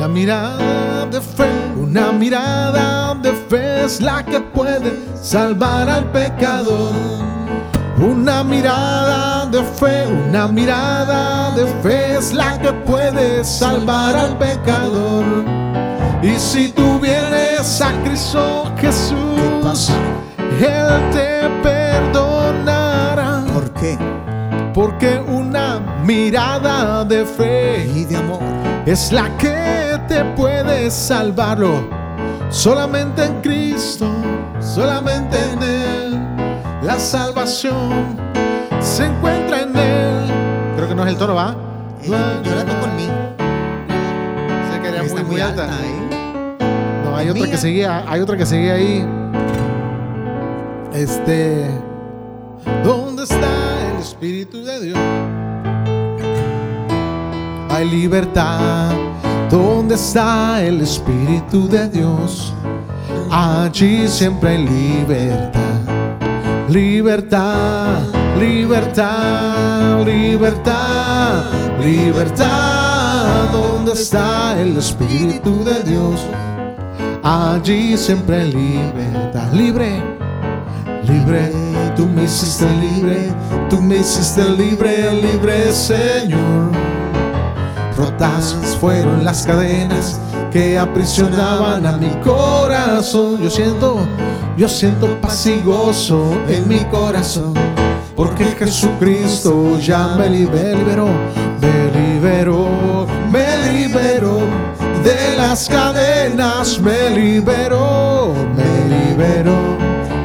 una mirada de fe, una mirada de fe es la que puede salvar al pecador. Una mirada de fe, una mirada de fe es la que puede salvar al pecador. Y si tú vienes a Cristo Jesús, Él te perdonará. ¿Por qué? Porque una mirada de fe y de amor es la que te puedes salvarlo. Solamente en Cristo, solamente en Él. La salvación se encuentra en Él. Creo que no es el toro, ¿va? Eh, yo la toco en mí. Se quería muy, muy alta. No, hay otra que seguía, hay otra que seguía ahí. Este. ¿Dónde está el Espíritu de Dios? Hay libertad ¿Dónde está el Espíritu de Dios? Allí siempre hay libertad. Libertad, libertad, libertad, libertad. ¿Dónde está el Espíritu de Dios? Allí siempre libertad. Libre, libre. Tú me hiciste libre, tú me hiciste libre, libre Señor. Rotas fueron las cadenas que aprisionaban a mi corazón. Yo siento, yo siento paz y gozo en mi corazón. Porque Jesucristo ya me liberó, me liberó, me liberó de las cadenas, me liberó, me liberó,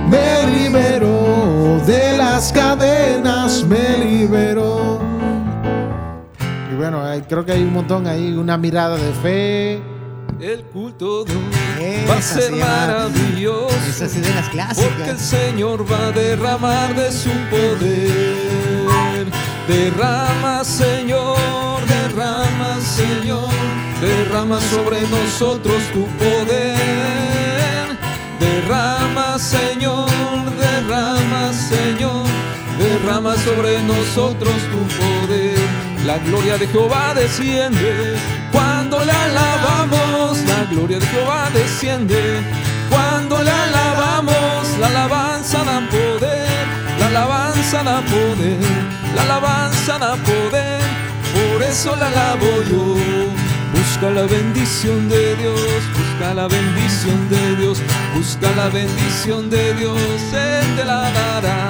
me liberó de las cadenas, me liberó bueno, creo que hay un montón ahí, una mirada de fe. El culto va a ser maravilloso. de las clásicas. Porque el Señor va a derramar de su poder. Derrama, Señor, derrama, Señor. Derrama sobre nosotros tu poder. Derrama, Señor, derrama, Señor. Derrama sobre nosotros tu poder. La gloria de Jehová desciende cuando le alabamos. La gloria de Jehová desciende cuando le alabamos. La alabanza da poder, la alabanza da poder, la alabanza da poder. Por eso la alabo yo. Busca la bendición de Dios, busca la bendición de Dios, busca la bendición de Dios. Él te la dará,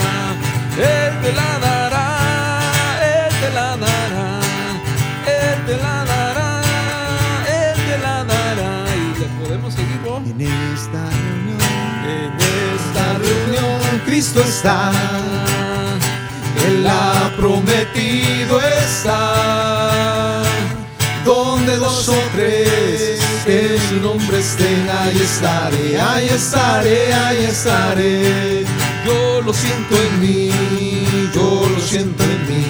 Él te la dará, Él te la dará te la dará, en esta reunión, Cristo está. Él ha prometido estar. Donde dos o tres que su nombre estén, ahí estaré, ahí estaré, ahí estaré. Yo lo siento en mí, yo lo siento en mí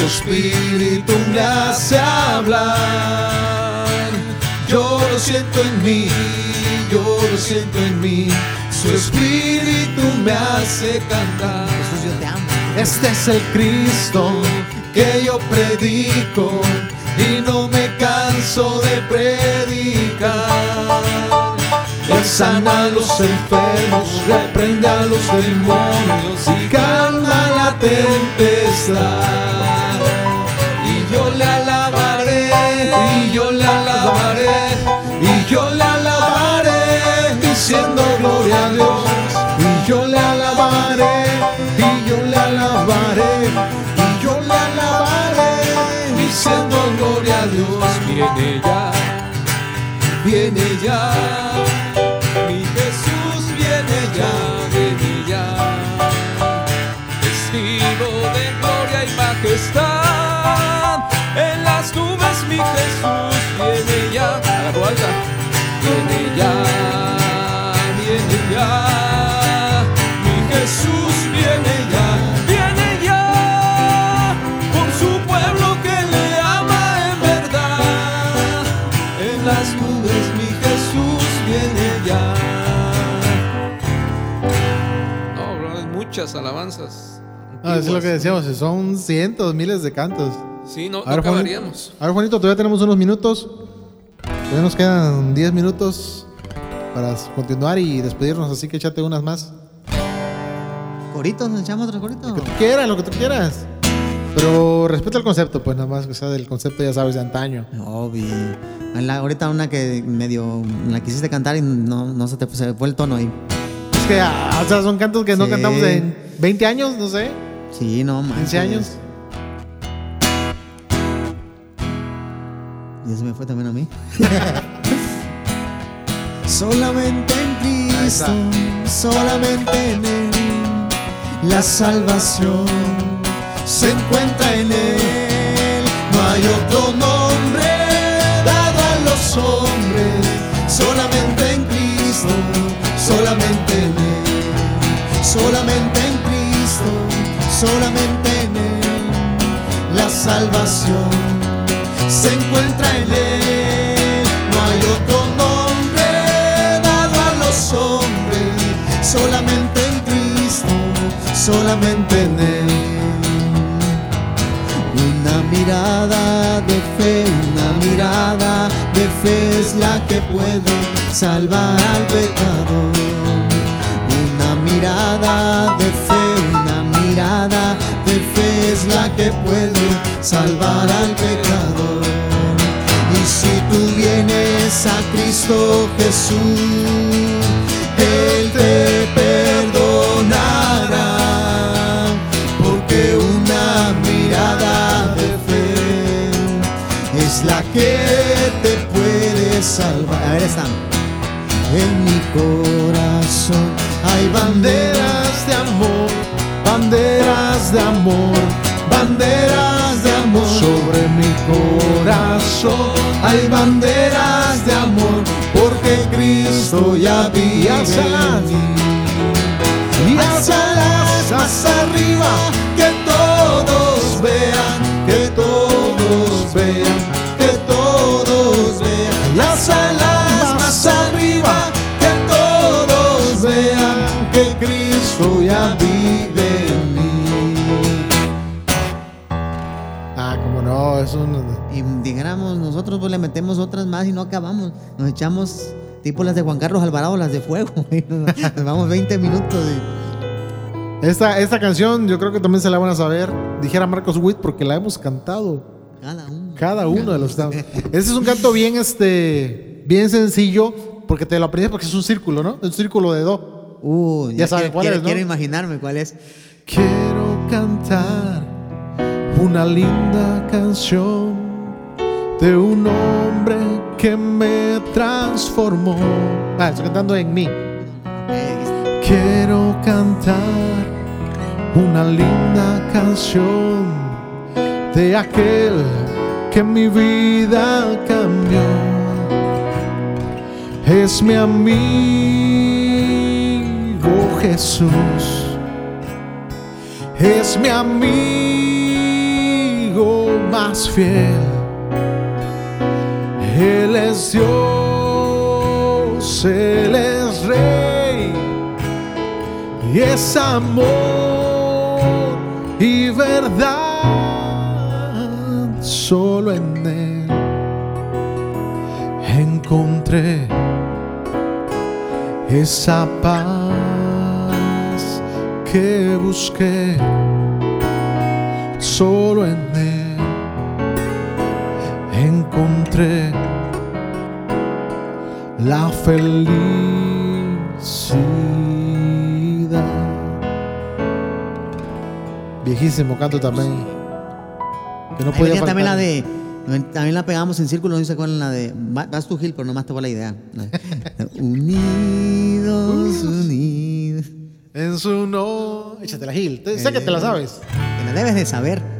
su espíritu me hace hablar. Yo lo siento en mí, yo lo siento en mí. Su espíritu me hace cantar. Jesús, yo te amo. Este es el Cristo que yo predico y no me canso de predicar. Él sana a los enfermos, reprende a los demonios y calma la tempestad y yo le alabaré, diciendo gloria a Dios. Viene ya, viene ya, muchas alabanzas. Ah, es lo que decíamos, son cientos, miles de cantos. Sí, no, ver, acabaríamos. a ver, Juanito, todavía tenemos unos minutos. Todavía nos quedan 10 minutos para continuar y despedirnos, así que échate unas más. ¿Coritos? ¿Nos echamos otro corito? Lo que tú quieras, lo que tú quieras. Pero respeta el concepto, pues nada más que sea del concepto, ya sabes, de antaño. Obvio. ahorita una que medio la quisiste cantar y no, no se te fue el tono ahí. Es que, o sea, son cantos que no cantamos en 20 años, no sé. Sí, no, más. 15 años. Y eso me fue también a mí. solamente en Cristo, solamente en Él, la salvación se encuentra en Él. No hay otro nombre dado a los hombres, solamente en Él, la salvación se encuentra en Él. No hay otro nombre dado a los hombres, solamente en Cristo, solamente en Él mirada de fe, una mirada de fe es la que puede salvar al pecador. Una mirada de fe, una mirada de fe es la que puede salvar al pecador. Y si tú vienes a Cristo Jesús, Él te perdonará. Porque una mirada de es la que te puede salvar. A ver, están. En mi corazón hay banderas de amor, banderas de amor, banderas de amor. Sobre mi corazón hay banderas de amor, porque Cristo ya vive en mí. Y las más arriba, un... Y dijéramos, nosotros pues le metemos otras más y no acabamos. Nos echamos tipo las de Juan Carlos Alvarado, las de fuego. Nos vamos 20 minutos. Esta, esta canción yo creo que también se la van a saber, dijera Marcos Witt, porque la hemos cantado. Cada uno. Cada uno de los Este es un canto bien, este, bien sencillo, porque te lo aprendes porque es un círculo, ¿no? Es un círculo de do. Uh, ya, sabes cuál es, ¿no? Quiero imaginarme cuál es. Quiero cantar una linda canción de un hombre que me transformó. Ah, estoy cantando en mí. Quiero cantar una linda canción de aquel que mi vida cambió. Es mi amigo Jesús. Es mi amigo más fiel. Él es Dios, Él es Rey. Y es amor y verdad solo en Él encontré esa paz que busqué. Solo en Él encontré la felicidad. Viejísimo canto también. Que no podía también la de. También la pegamos en círculo, no sé cuál es la de. Vas tu Gil, pero nomás te va la idea. unidos, unidos. En su no. Échate la Gil. Sé que te la eh, sabes. Que la debes de saber.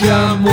gracia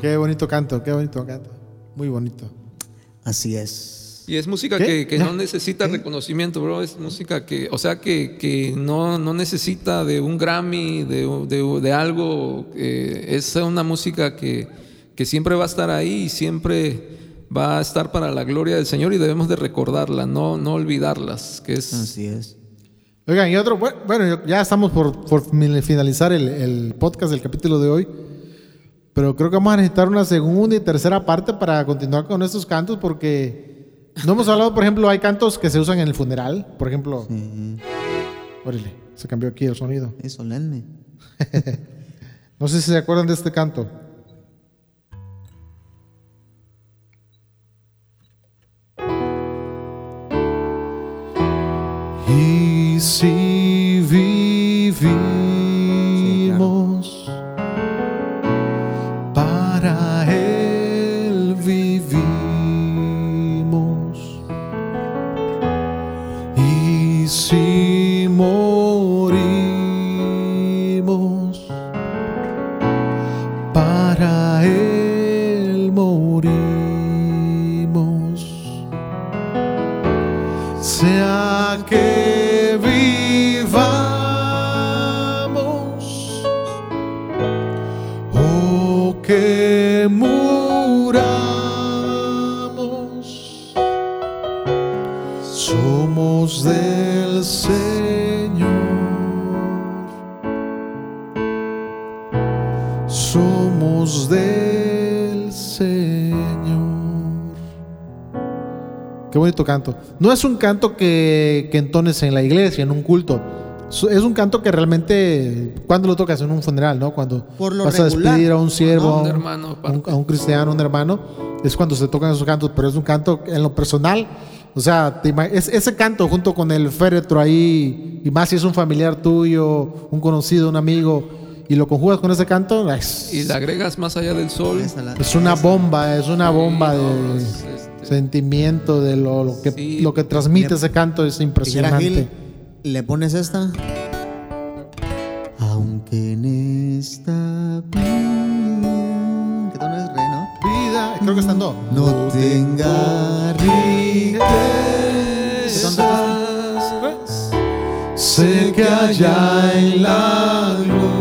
Qué bonito canto, qué bonito canto. Muy bonito. Así es. Y es música ¿Qué? que, que no necesita reconocimiento, bro. Es música que, o sea, que, que no, no necesita de un Grammy, de, de- de algo. eh, es una música que, que siempre va a estar ahí y siempre va a estar para la gloria del Señor y debemos de recordarla, no, no olvidarlas. Que es, Así es. Oigan, y otro, bu- bueno, ya estamos por, por finalizar el, el podcast del capítulo de hoy, pero creo que vamos a necesitar una segunda y tercera parte para continuar con estos cantos porque no hemos hablado, por ejemplo, hay cantos que se usan en el funeral, por ejemplo, órale, se cambió aquí el sonido. Es solemne. No sé si se acuerdan de este canto. Y si vivimos, canto. No es un canto que, que entones en la iglesia, en un culto. Es un canto que realmente, cuando lo tocas en un funeral, ¿no? Cuando Por lo vas a despedir a un siervo, ¿no? a Un hermano, a un- aparte. a un cristiano, un hermano, es cuando se tocan esos cantos, pero es un canto en lo personal. O sea, te es- ese canto junto con el féretro ahí, y más si es un familiar tuyo, un conocido, un amigo, y lo conjugas con ese canto, es, y le agregas más allá del sol. Es una bomba, es una bomba de es, sentimiento de lo, lo que, Sí. lo que transmite ese canto es impresionante. Gil, ¿le pones esta? Aunque en esta vida... ¿Qué tono es, Rey, no? Vida, creo que estando. No tenga riquezas, Sé que allá en la gloria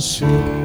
soon.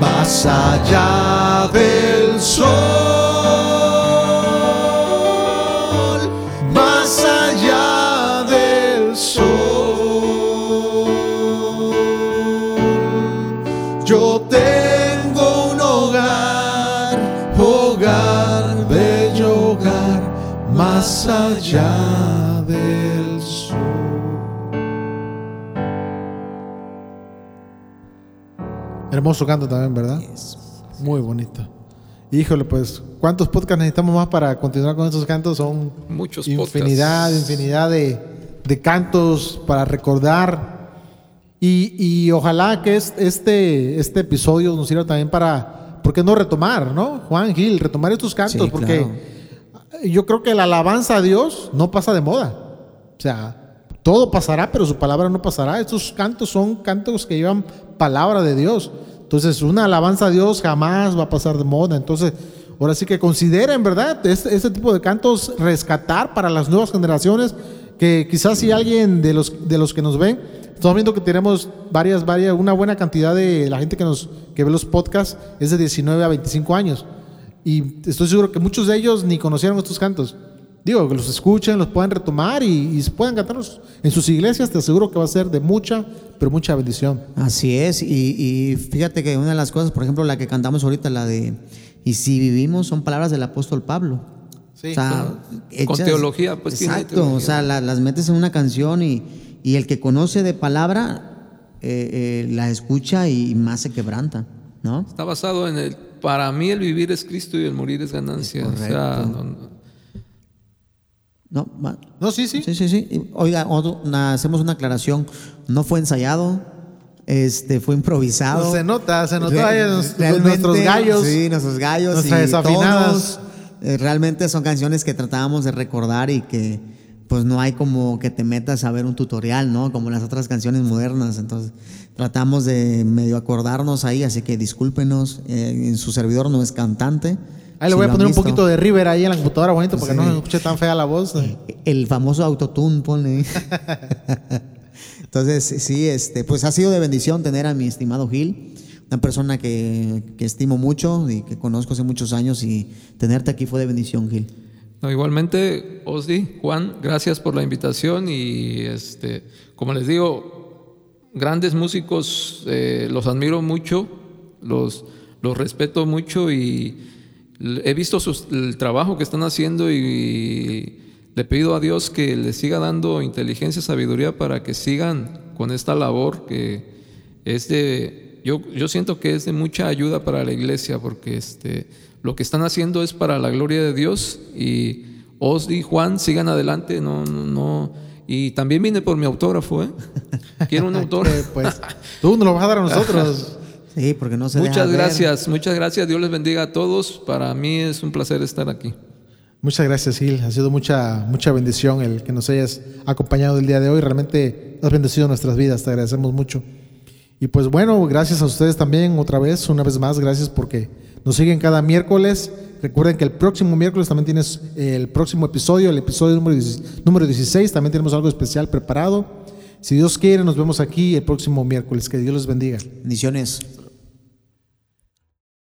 Más allá del sol, Hermoso canto también, ¿verdad? Muy bonito. Híjole, pues, ¿cuántos podcasts necesitamos más para continuar con estos cantos? Son muchos infinidad, infinidad de, de, cantos para recordar. Y, y ojalá que este, este episodio nos sirva también para, ¿por qué no retomar, no? Juan Gil, retomar estos cantos, porque yo creo que la alabanza a Dios no pasa de moda. O sea, todo pasará, pero su palabra no pasará. Estos cantos son cantos que llevan palabra de Dios. Entonces, una alabanza a Dios jamás va a pasar de moda. Entonces, ahora sí que consideren, ¿verdad? Este, este, tipo de cantos rescatar para las nuevas generaciones, que quizás si alguien de los, de los que nos ven, estamos viendo que tenemos varias, varias, una buena cantidad de la gente que nos que ve los podcasts es de 19 a 25 años. Y estoy seguro que muchos de ellos ni conocieron estos cantos. Digo, que los escuchen, los puedan retomar y, y puedan cantarlos en sus iglesias, te aseguro que va a ser de mucha, pero mucha bendición. Así es, y, fíjate que una de las cosas, por ejemplo, la que cantamos ahorita, la de, y si vivimos, son palabras del apóstol Pablo. Sí, con teología, pues Exacto, o sea, las metes en una canción y, y el que conoce de palabra eh, eh, la escucha y más se quebranta, ¿no? Está basado en el, para mí el vivir es Cristo y el morir es ganancia. o sea, no, no, sí, sí. Sí, sí, sí. Oiga, hacemos una aclaración. No fue ensayado, este, fue improvisado. se nota, se nota nuestros gallos. Sí, nuestros gallos. y desafinadas. Eh, realmente son canciones que tratábamos de recordar y que pues no hay como que te metas a ver un tutorial, ¿no? Como las otras canciones modernas. Entonces tratamos de medio acordarnos ahí, así que discúlpenos. Eh, en su servidor no es cantante. Ahí le voy a poner un poquito de River ahí en la computadora, bonito, porque no me escuche tan fea la voz. El famoso autotune, pone. Entonces, sí, este, pues ha sido de bendición tener a mi estimado Gil, una persona que, estimo mucho y que conozco hace muchos años y tenerte aquí fue de bendición, Gil. igualmente, Osdi, Juan, gracias por la invitación y este, como les digo, grandes músicos, eh, los admiro mucho, los, los respeto mucho y He visto el trabajo que están haciendo y le pido a Dios que les siga dando inteligencia, sabiduría para que sigan con esta labor que es de, yo, yo siento que es de mucha ayuda para la iglesia porque este, lo que están haciendo es para la gloria de Dios y Osdi, Juan, sigan adelante, no, no, no. Y también vine por mi autógrafo, ¿eh? Quiero un autógrafo. pues tú nos lo vas a dar a nosotros. Sí, porque no se Muchas gracias, muchas gracias. Dios les bendiga a todos. Para mí es un placer estar aquí. Muchas gracias, Gil. Ha sido mucha, mucha bendición el que nos hayas acompañado el día de hoy. Realmente has bendecido nuestras vidas. Te agradecemos mucho. Y pues bueno, gracias a ustedes también otra vez, una vez más, gracias porque nos siguen cada miércoles. Recuerden que el próximo miércoles también tienes el próximo episodio, el episodio número, número 16. También tenemos algo especial preparado. Si Dios quiere, nos vemos aquí el próximo miércoles. Que Dios les bendiga. Bendiciones.